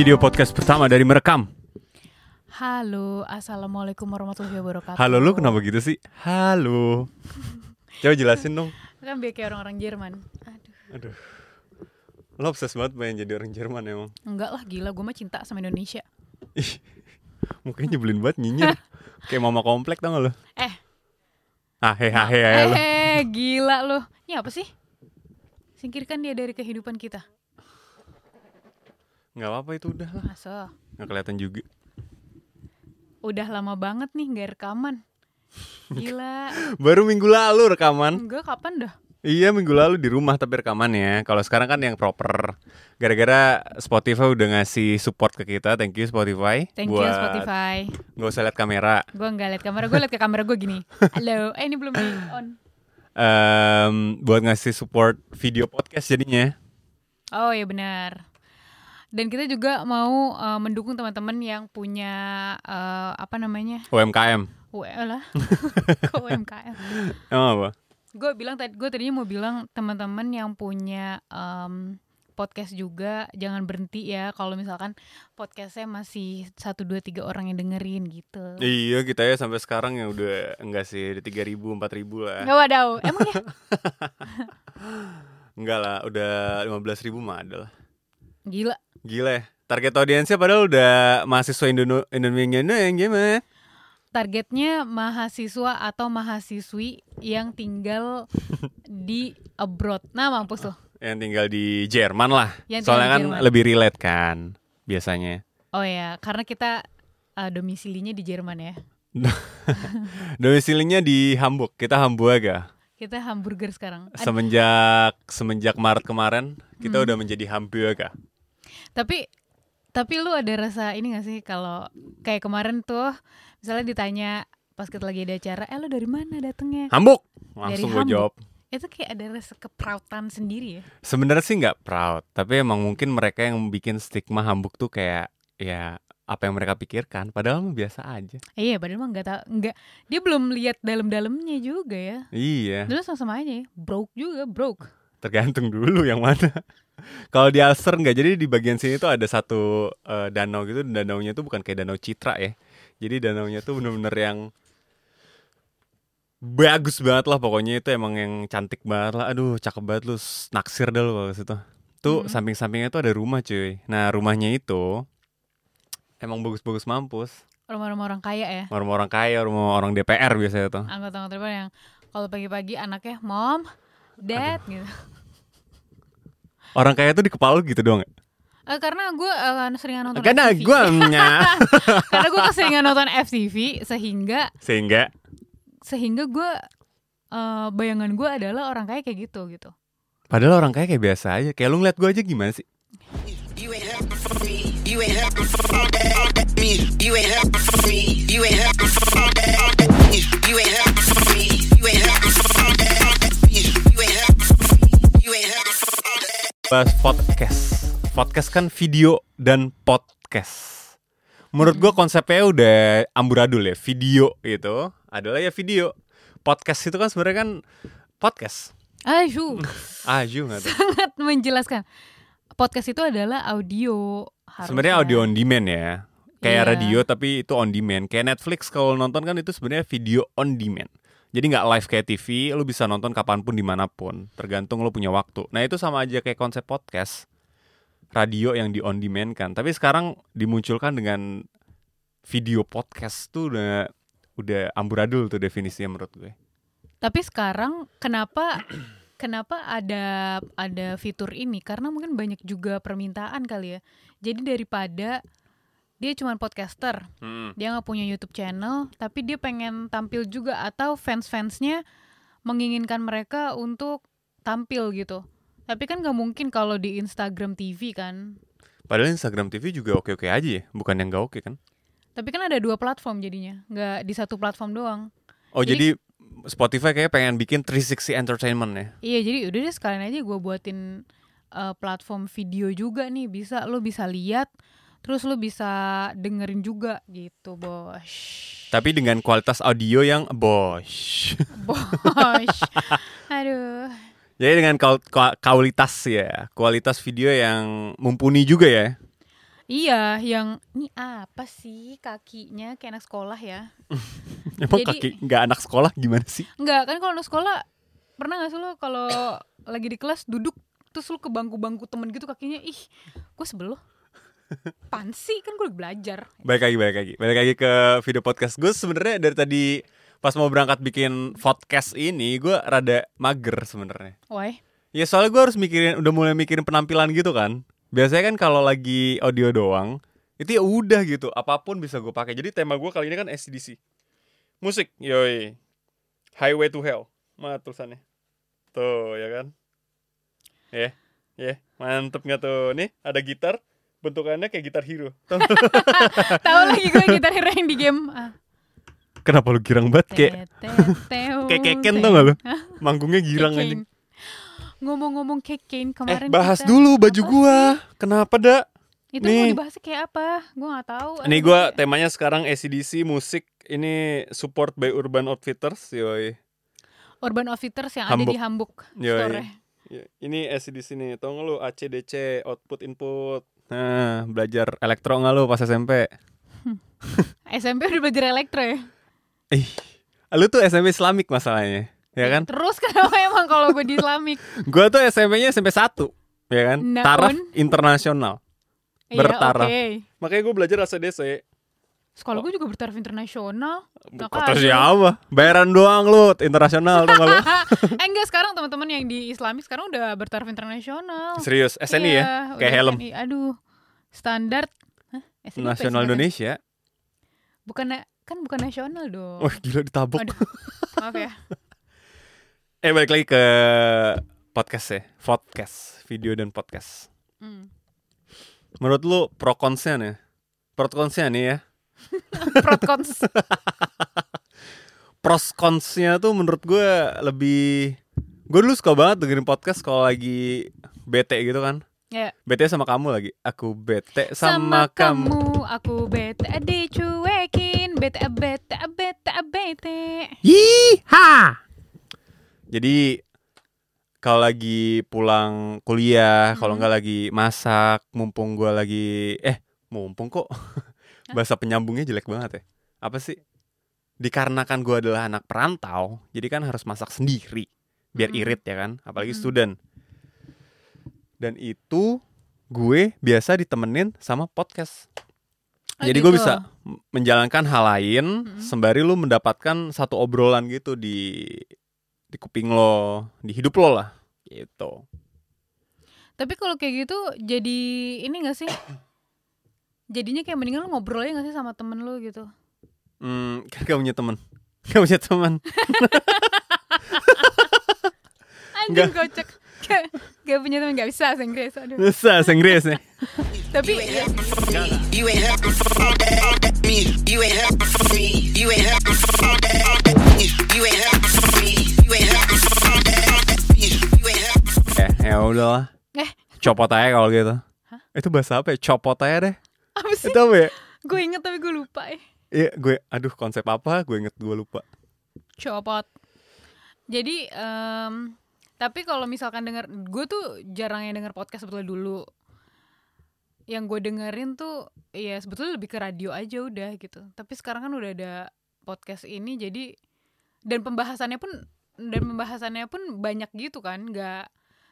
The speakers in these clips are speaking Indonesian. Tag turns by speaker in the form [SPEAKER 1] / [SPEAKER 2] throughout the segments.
[SPEAKER 1] video podcast pertama dari merekam.
[SPEAKER 2] Halo, assalamualaikum warahmatullahi wabarakatuh.
[SPEAKER 1] Halo lu kenapa gitu sih? Halo. Coba jelasin dong.
[SPEAKER 2] Kan biar kayak orang-orang Jerman. Aduh,
[SPEAKER 1] Aduh. Lo obses banget pengen jadi orang Jerman emang.
[SPEAKER 2] enggak lah gila, gue mah cinta sama Indonesia.
[SPEAKER 1] Ih. Mukanya nyebelin banget nyinyir. Kayak mama komplek tau gak lo?
[SPEAKER 2] Eh,
[SPEAKER 1] Ah he ha he he, lo.
[SPEAKER 2] eh, gila loh. Ini apa sih? Singkirkan dia dari kehidupan kita.
[SPEAKER 1] Nggak apa-apa itu udah lah.
[SPEAKER 2] Masa?
[SPEAKER 1] Nggak kelihatan juga.
[SPEAKER 2] Udah lama banget nih nggak rekaman. Gila.
[SPEAKER 1] Baru minggu lalu rekaman.
[SPEAKER 2] Enggak, kapan dah?
[SPEAKER 1] Iya minggu lalu di rumah tapi rekaman ya. Kalau sekarang kan yang proper. Gara-gara Spotify udah ngasih support ke kita. Thank you Spotify.
[SPEAKER 2] Thank you Spotify.
[SPEAKER 1] Nggak usah lihat kamera.
[SPEAKER 2] Gue nggak liat kamera, gue liat ke kamera gue gini. Halo, eh ini belum on.
[SPEAKER 1] Em, buat ngasih support video podcast jadinya.
[SPEAKER 2] Oh iya benar. Dan kita juga mau eh, mendukung teman-teman yang punya eh, apa namanya?
[SPEAKER 1] UMKM.
[SPEAKER 2] Lah. Kok UMKM?
[SPEAKER 1] Emang apa?
[SPEAKER 2] Gue bilang tadi gue tadinya mau bilang teman-teman yang punya em, podcast juga jangan berhenti ya kalau misalkan podcastnya masih satu dua tiga orang yang dengerin gitu.
[SPEAKER 1] Iya kita ya sampai sekarang ya udah enggak sih di tiga ribu empat ribu lah.
[SPEAKER 2] Nggak wadaw, emang ya?
[SPEAKER 1] Enggak lah udah lima belas ribu mah ada lah.
[SPEAKER 2] Gila.
[SPEAKER 1] Gila ya. Target audiensnya padahal udah mahasiswa Indo Indonesia yang gimana?
[SPEAKER 2] Targetnya mahasiswa atau mahasiswi yang tinggal di abroad. Nah mampus tuh.
[SPEAKER 1] Yang tinggal di Jerman lah.
[SPEAKER 2] Yang
[SPEAKER 1] Soalnya kan
[SPEAKER 2] Jerman.
[SPEAKER 1] lebih relate kan biasanya.
[SPEAKER 2] Oh ya, karena kita eh, domisilinya di Jerman ya.
[SPEAKER 1] Domisilinya di Hamburg. Kita Hamburger.
[SPEAKER 2] Kita hamburger sekarang.
[SPEAKER 1] Semenjak semenjak Maret kemarin kita
[SPEAKER 2] Hmm.
[SPEAKER 1] udah menjadi Hamburger.
[SPEAKER 2] Tapi tapi lu ada rasa ini gak sih kalau kayak kemarin tuh misalnya ditanya pas kita lagi ada acara, eh lu dari mana datangnya?
[SPEAKER 1] Hamburg. Langsung gue jawab.
[SPEAKER 2] Itu kayak ada rasa keprautan sendiri ya.
[SPEAKER 1] Sebenarnya sih nggak proud, tapi emang mungkin mereka yang bikin stigma Hamburg tuh kayak ya apa yang mereka pikirkan, padahal mah biasa aja.
[SPEAKER 2] Eh, iya, padahal mah nggak tahu, nggak dia belum lihat dalam-dalamnya juga ya.
[SPEAKER 1] Iya,
[SPEAKER 2] Dulu sama-sama aja, ya. broke juga, broke.
[SPEAKER 1] tergantung dulu yang mana. Kalau di Alser nggak, jadi di bagian sini tuh ada satu eh, danau gitu, dan danaunya tuh bukan kayak danau Citra ya. Jadi danaunya tuh bener-bener yang bagus banget lah pokoknya itu emang yang cantik banget lah. Aduh, cakep banget lu naksir dah lu kalau situ. Tuh
[SPEAKER 2] Hmm.
[SPEAKER 1] samping-sampingnya tuh ada rumah cuy. Nah rumahnya itu emang bagus-bagus mampus.
[SPEAKER 2] Rumah-rumah orang kaya ya.
[SPEAKER 1] Rumah orang kaya, rumah orang DPR biasanya tuh.
[SPEAKER 2] Anggota-anggota DPR yang kalau pagi-pagi anaknya mom, dad gitu.
[SPEAKER 1] Orang kaya tuh di kepala lu gitu doang. ya?
[SPEAKER 2] Eh, karena gue seringan nonton
[SPEAKER 1] Karena
[SPEAKER 2] FTV.
[SPEAKER 1] gue
[SPEAKER 2] karena gue keseringan nonton FTV sehingga
[SPEAKER 1] sehingga
[SPEAKER 2] sehingga gue eh, bayangan gue adalah orang kaya kayak gitu gitu
[SPEAKER 1] padahal orang kaya kayak biasa aja. Kayak lu ngeliat gue aja gimana sih?
[SPEAKER 3] You ain't
[SPEAKER 1] Bahas podcast. Podcast kan video dan podcast. Menurut gua konsepnya udah amburadul ya. Video itu adalah ya video. Podcast itu kan sebenarnya kan podcast.
[SPEAKER 2] Aduh
[SPEAKER 1] Aju nggak tuh?
[SPEAKER 2] sangat menjelaskan podcast itu adalah audio.
[SPEAKER 1] Sebenarnya audio on demand ya. Kayak
[SPEAKER 2] Iya.
[SPEAKER 1] radio tapi itu on demand. Kayak Netflix kalau nonton kan itu sebenarnya video on demand. Jadi nggak live kayak TV, lu bisa nonton kapan pun di mana pun, tergantung lu punya waktu. Nah itu sama aja kayak konsep podcast, radio yang di on demand kan. Tapi sekarang dimunculkan dengan video podcast tuh udah udah amburadul tuh definisinya menurut gue.
[SPEAKER 2] tapi sekarang kenapa kenapa ada ada fitur ini karena mungkin banyak juga permintaan kali ya jadi daripada dia cuma podcaster. Dia nggak punya YouTube channel tapi dia pengen tampil juga atau fans-fansnya menginginkan mereka untuk tampil gitu. Tapi kan nggak mungkin kalau di Instagram TV kan.
[SPEAKER 1] Padahal Instagram TV juga oke-oke aja ya, bukan yang nggak oke kan?
[SPEAKER 2] tapi kan ada dua platform jadinya nggak di satu platform doang.
[SPEAKER 1] Oh
[SPEAKER 2] Jadi-
[SPEAKER 1] jadi, Spotify kayak pengen bikin 360 entertainment ya?
[SPEAKER 2] iya jadi udah deh sekalian aja gue buatin uh, platform video juga nih. Bisa lo bisa lihat terus lo bisa dengerin juga gitu bos
[SPEAKER 1] Tapi dengan kualitas audio yang bosh.
[SPEAKER 2] bos aduh
[SPEAKER 1] Jadi dengan kualitas ya, kualitas video yang mumpuni juga ya.
[SPEAKER 2] Iya, yang ini apa sih kakinya kayak anak sekolah ya?
[SPEAKER 1] Emang
[SPEAKER 2] Jadi-
[SPEAKER 1] kaki nggak anak sekolah gimana sih?
[SPEAKER 2] Enggak, kan kalau anak sekolah pernah gak sih lo kalau lagi di kelas duduk terus lu ke bangku-bangku temen gitu kakinya ih gue sebel lo pansi kan gue belajar
[SPEAKER 1] Balik lagi, balik lagi, balik lagi ke video podcast. Gue sebenarnya dari tadi pas mau berangkat bikin podcast ini, gue rada mager sebenarnya.
[SPEAKER 2] why
[SPEAKER 1] Ya soalnya gue harus mikirin, udah mulai mikirin penampilan gitu kan. Biasanya kan kalau lagi audio doang, itu ya udah gitu, apa pun bisa gue pakai. Jadi tema gue kali ini kan SCDC. Musik, yoi. Highway to Hell. Mana tulisannya? Tuh, ya kan? Ya, ya, mantep nggak tuh? Nih, ada gitar, bentukannya kayak gitar hero.
[SPEAKER 2] Tahu lagi gue gitar hero yang di game ah.
[SPEAKER 1] Kenapa lu girang banget? Kayak, kayak keken tau gak lu? Manggungnya girang aja.
[SPEAKER 2] Ngomong-ngomong keken
[SPEAKER 1] Eh,
[SPEAKER 2] kemarin
[SPEAKER 1] bahas
[SPEAKER 2] kita-
[SPEAKER 1] dulu baju
[SPEAKER 2] Apa
[SPEAKER 1] gua.
[SPEAKER 2] sih?
[SPEAKER 1] Kenapa, dak?
[SPEAKER 2] itu
[SPEAKER 1] Nih.
[SPEAKER 2] mau dibahasnya kayak apa gue nggak tahu
[SPEAKER 1] Ini gua
[SPEAKER 2] gue-
[SPEAKER 1] temanya sekarang ACDC musik ini support by Urban Outfitters, yoi.
[SPEAKER 2] Urban Outfitters yang
[SPEAKER 1] Hamburg.
[SPEAKER 2] ada di Hamburg
[SPEAKER 1] Yoi.
[SPEAKER 2] store
[SPEAKER 1] Ya, Ini ACDC nih, tau gak lu ACDC output input. Nah, belajar elektro gak lu pas SMP?
[SPEAKER 2] SMP udah belajar elektro ya
[SPEAKER 1] Ih, lu tuh SMP Islamik masalahnya, ya kan?
[SPEAKER 2] terus kenapa emang kalau gue di Islamik
[SPEAKER 1] Gua tuh SMP-nya SMP 1, ya kan?
[SPEAKER 2] Naon?
[SPEAKER 1] Taraf internasional. Bertaraf.
[SPEAKER 2] Iya, oke.
[SPEAKER 1] Makanya gue belajar ACDC.
[SPEAKER 2] Sekolah gue juga bertaraf internasional.
[SPEAKER 1] Kata
[SPEAKER 2] kaget.
[SPEAKER 1] siapa? Bayaran doang lu, internasional tuh lu.
[SPEAKER 2] eh enggak sekarang teman-teman yang di Islami sekarang udah bertaraf internasional.
[SPEAKER 1] Serius, SNI
[SPEAKER 2] Iya,
[SPEAKER 1] ya? Kayak helm.
[SPEAKER 2] SNI. Aduh. Standar Hah? SNI apa
[SPEAKER 1] Nasional
[SPEAKER 2] ya?
[SPEAKER 1] Indonesia.
[SPEAKER 2] Bukan kan bukan nasional dong.
[SPEAKER 1] Wah, gila ditabok.
[SPEAKER 2] Aduh. Maaf ya.
[SPEAKER 1] Eh balik lagi ke podcast ya, podcast, video dan podcast.
[SPEAKER 2] Hmm.
[SPEAKER 1] Menurut lu pro consnya nih? Pro consnya nih ya.
[SPEAKER 2] Protcons.
[SPEAKER 1] Pros consnya tuh menurut gue lebih gue dulu suka banget dengerin podcast kalau lagi bete gitu kan.
[SPEAKER 2] ya.
[SPEAKER 1] Bete sama kamu lagi. Aku bete
[SPEAKER 2] Sama,
[SPEAKER 1] sama, kamu.
[SPEAKER 2] kamu aku bete dicuekin bete bete bete bete.
[SPEAKER 1] Yiha. Jadi kalau lagi pulang kuliah, kalau
[SPEAKER 2] Hmm.
[SPEAKER 1] nggak lagi masak, mumpung gua lagi eh mumpung kok bahasa penyambungnya jelek banget ya. Apa sih? Dikarenakan gua adalah anak perantau, jadi kan harus masak sendiri biar
[SPEAKER 2] Mm-mm.
[SPEAKER 1] irit ya kan, apalagi
[SPEAKER 2] Mm-mm.
[SPEAKER 1] student. Dan itu gue biasa ditemenin sama podcast.
[SPEAKER 2] Oh,
[SPEAKER 1] Jadi gue
[SPEAKER 2] gitu.
[SPEAKER 1] bisa m- menjalankan hal lain
[SPEAKER 2] Mm-mm.
[SPEAKER 1] sembari lu mendapatkan satu obrolan gitu di di kuping lo, di hidup lo lah, gitu.
[SPEAKER 2] Tapi kalau kayak gitu jadi ini gak sih? Jadinya kayak mendingan lu ngobrol aja gak sih sama temen lu gitu
[SPEAKER 1] Hmm, kan gak punya teman, gak punya teman.
[SPEAKER 2] Anjing kocak Gak, gak punya temen gak bisa bahasa Inggris Aduh
[SPEAKER 1] Bisa bahasa Inggris nih.
[SPEAKER 2] Tapi
[SPEAKER 3] You ain't
[SPEAKER 2] ya,
[SPEAKER 3] for
[SPEAKER 1] Eh, ya udahlah.
[SPEAKER 2] Eh
[SPEAKER 1] Copot aja kalau gitu.
[SPEAKER 2] Hah?
[SPEAKER 1] Itu bahasa apa ya? Copot aja deh.
[SPEAKER 2] Apa sih?
[SPEAKER 1] Itu apa ya?
[SPEAKER 2] Gue inget tapi gue lupa ya
[SPEAKER 1] Iya, gue aduh konsep apa? Gue inget gue lupa.
[SPEAKER 2] Copot Jadi em, Tapi kalau misalkan denger Gue tuh jarang yang denger podcast sebetulnya dulu Yang gue dengerin tuh Ya sebetulnya lebih ke radio aja udah gitu Tapi sekarang kan udah ada podcast ini Jadi Dan pembahasannya pun Dan pembahasannya pun banyak gitu kan Gak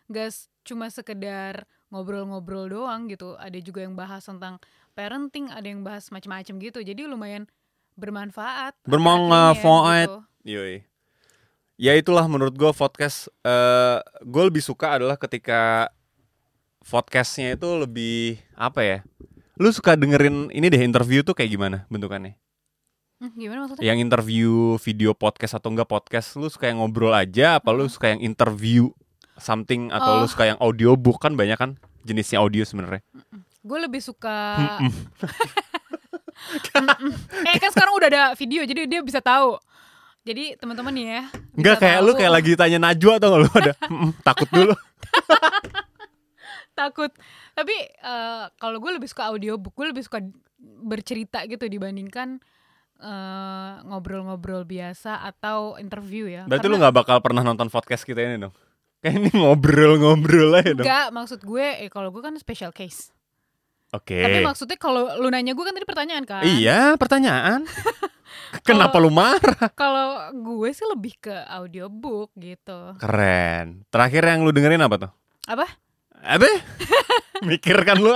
[SPEAKER 2] Gak s- cuma sekedar ngobrol-ngobrol doang gitu Ada juga yang bahas tentang parenting Ada yang bahas macam-macam gitu Jadi lumayan bermanfaat
[SPEAKER 1] Bermanfaat.
[SPEAKER 2] akhir-akhirnya gitu.
[SPEAKER 1] Yoi. Ya itulah menurut gue podcast eh gue lebih suka adalah ketika podcastnya itu lebih apa ya? Lu suka dengerin ini deh interview tuh kayak gimana bentukannya?
[SPEAKER 2] Hmm, gimana maksudnya?
[SPEAKER 1] Yang interview video podcast atau enggak podcast, lu suka yang ngobrol aja apa lu suka yang interview something atau lu
[SPEAKER 2] Oh.
[SPEAKER 1] suka yang audiobook kan banyak kan jenisnya audio sebenarnya.
[SPEAKER 2] Gue lebih suka. Eh kan sekarang udah ada video jadi dia bisa tahu. Jadi teman-teman nih ya.
[SPEAKER 1] Enggak kayak lu kayak lagi tanya Najwa atau lu ada "Mm-mm, takut dulu.
[SPEAKER 2] takut. Tapi eh, kalau gue lebih suka audiobook, gue lebih suka bercerita gitu dibandingkan eh, ngobrol-ngobrol biasa atau interview ya.
[SPEAKER 1] Berarti lu nggak bakal pernah nonton podcast kita ini dong? Kayak ini ngobrol-ngobrol aja dong.
[SPEAKER 2] Enggak, maksud gue eh kalau gue kan special case.
[SPEAKER 1] Oke.
[SPEAKER 2] Tapi maksudnya kalau lu nanya gue kan tadi pertanyaan kan.
[SPEAKER 1] Iya, pertanyaan. Kenapa lu marah?
[SPEAKER 2] Kalau gue sih lebih ke audiobook gitu.
[SPEAKER 1] Keren. Terakhir yang lu dengerin apa tuh?
[SPEAKER 2] Apa?
[SPEAKER 1] Apa? Mikir kan lu.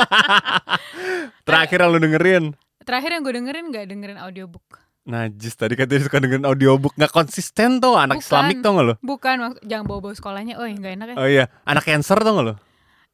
[SPEAKER 1] Terakhir yang lu dengerin.
[SPEAKER 2] Terakhir yang gue dengerin nggak dengerin audiobook.
[SPEAKER 1] Najis tadi katanya suka dengerin audiobook nggak konsisten tuh anak
[SPEAKER 2] Bukan.
[SPEAKER 1] Islamik tau gak lu?
[SPEAKER 2] Bukan, jangan bawa-bawa sekolahnya. Oh, nggak enak ya.
[SPEAKER 1] Oh iya, anak cancer tau gak lu?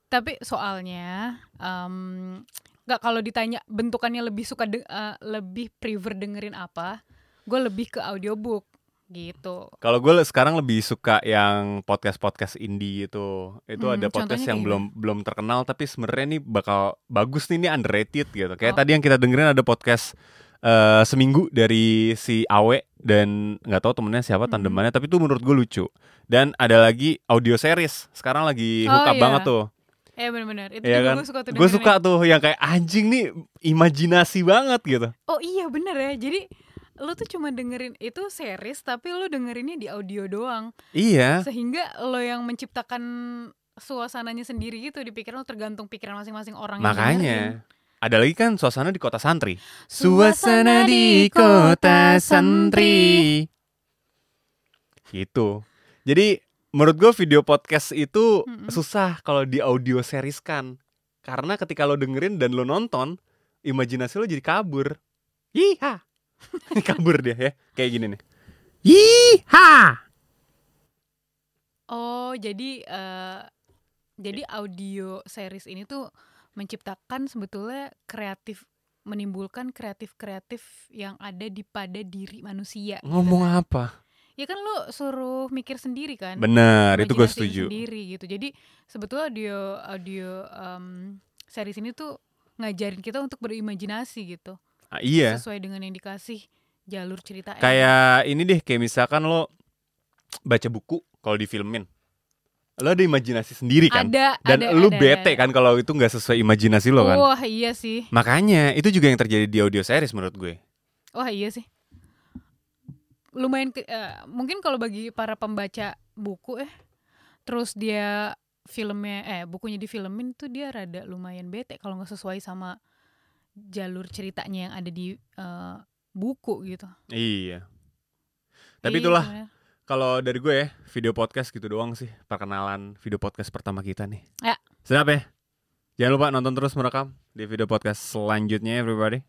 [SPEAKER 2] Tapi soalnya em, nggak kalau ditanya bentukannya lebih suka de- eh, lebih prefer dengerin apa, gue lebih ke audiobook gitu.
[SPEAKER 1] Kalau gue sekarang lebih suka yang podcast-podcast indie itu. Itu
[SPEAKER 2] Hmm,
[SPEAKER 1] ada podcast yang belum belum terkenal tapi sebenarnya nih bakal bagus nih ini underrated gitu. Kayak
[SPEAKER 2] Oh.
[SPEAKER 1] tadi yang kita dengerin ada podcast eh, seminggu dari si Awe dan nggak tahu temennya siapa
[SPEAKER 2] Mhm.
[SPEAKER 1] tandemannya tapi itu menurut gue lucu. Dan ada lagi audio series. Sekarang lagi
[SPEAKER 2] Oh,
[SPEAKER 1] hook up
[SPEAKER 2] iya.
[SPEAKER 1] banget tuh.
[SPEAKER 2] Eh benar-benar itu
[SPEAKER 1] Iya
[SPEAKER 2] juga
[SPEAKER 1] kan?
[SPEAKER 2] gue suka tuh
[SPEAKER 1] Gue suka tuh yang kayak anjing nih imajinasi banget gitu.
[SPEAKER 2] Oh iya bener ya. Jadi lu tuh cuma dengerin itu series tapi lu dengerinnya di audio doang.
[SPEAKER 1] Iya.
[SPEAKER 2] Sehingga lo yang menciptakan suasananya sendiri gitu di pikiran lo tergantung pikiran masing-masing orang.
[SPEAKER 1] Makanya ada lagi kan suasana di kota santri.
[SPEAKER 2] Suasana di kota santri.
[SPEAKER 1] Gitu. Jadi menurut gue video podcast itu
[SPEAKER 2] Mm-mm.
[SPEAKER 1] susah kalau di audio series kan. Karena ketika lo dengerin dan lo nonton, imajinasi lo jadi kabur. Yiha. kabur dia ya. Kayak gini nih. Yiha.
[SPEAKER 2] Oh, jadi eh, jadi audio series ini tuh menciptakan sebetulnya kreatif menimbulkan kreatif-kreatif yang ada di pada diri manusia. gitu
[SPEAKER 1] Ngomong
[SPEAKER 2] kan.
[SPEAKER 1] apa?
[SPEAKER 2] Ya kan lu suruh mikir sendiri kan.
[SPEAKER 1] Benar, itu gue setuju.
[SPEAKER 2] sendiri gitu. Jadi sebetulnya audio audio em, series ini tuh ngajarin kita untuk berimajinasi gitu.
[SPEAKER 1] Ah, iya.
[SPEAKER 2] Sesuai dengan yang dikasih jalur cerita.
[SPEAKER 1] Kayak ini deh, kayak misalkan lo baca buku kalau difilmin. Lo ada imajinasi sendiri kan?
[SPEAKER 2] ada
[SPEAKER 1] Dan
[SPEAKER 2] ada,
[SPEAKER 1] lu
[SPEAKER 2] ada,
[SPEAKER 1] bete
[SPEAKER 2] ada.
[SPEAKER 1] kan kalau itu nggak sesuai imajinasi lo kan?
[SPEAKER 2] Wah, iya sih.
[SPEAKER 1] Makanya itu juga yang terjadi di audio series menurut gue.
[SPEAKER 2] Wah iya sih. Lumayan ke- eh, mungkin kalau bagi para pembaca buku eh terus dia filmnya eh bukunya difilmin tuh dia rada lumayan bete kalau nggak sesuai sama jalur ceritanya yang ada di eh, buku gitu.
[SPEAKER 1] Iya. Tapi
[SPEAKER 2] Iya,
[SPEAKER 1] itulah
[SPEAKER 2] bener.
[SPEAKER 1] kalau dari gue ya video podcast gitu doang sih perkenalan video podcast pertama kita nih.
[SPEAKER 2] Ya.
[SPEAKER 1] Sedap ya. Jangan lupa nonton terus merekam di video podcast selanjutnya everybody.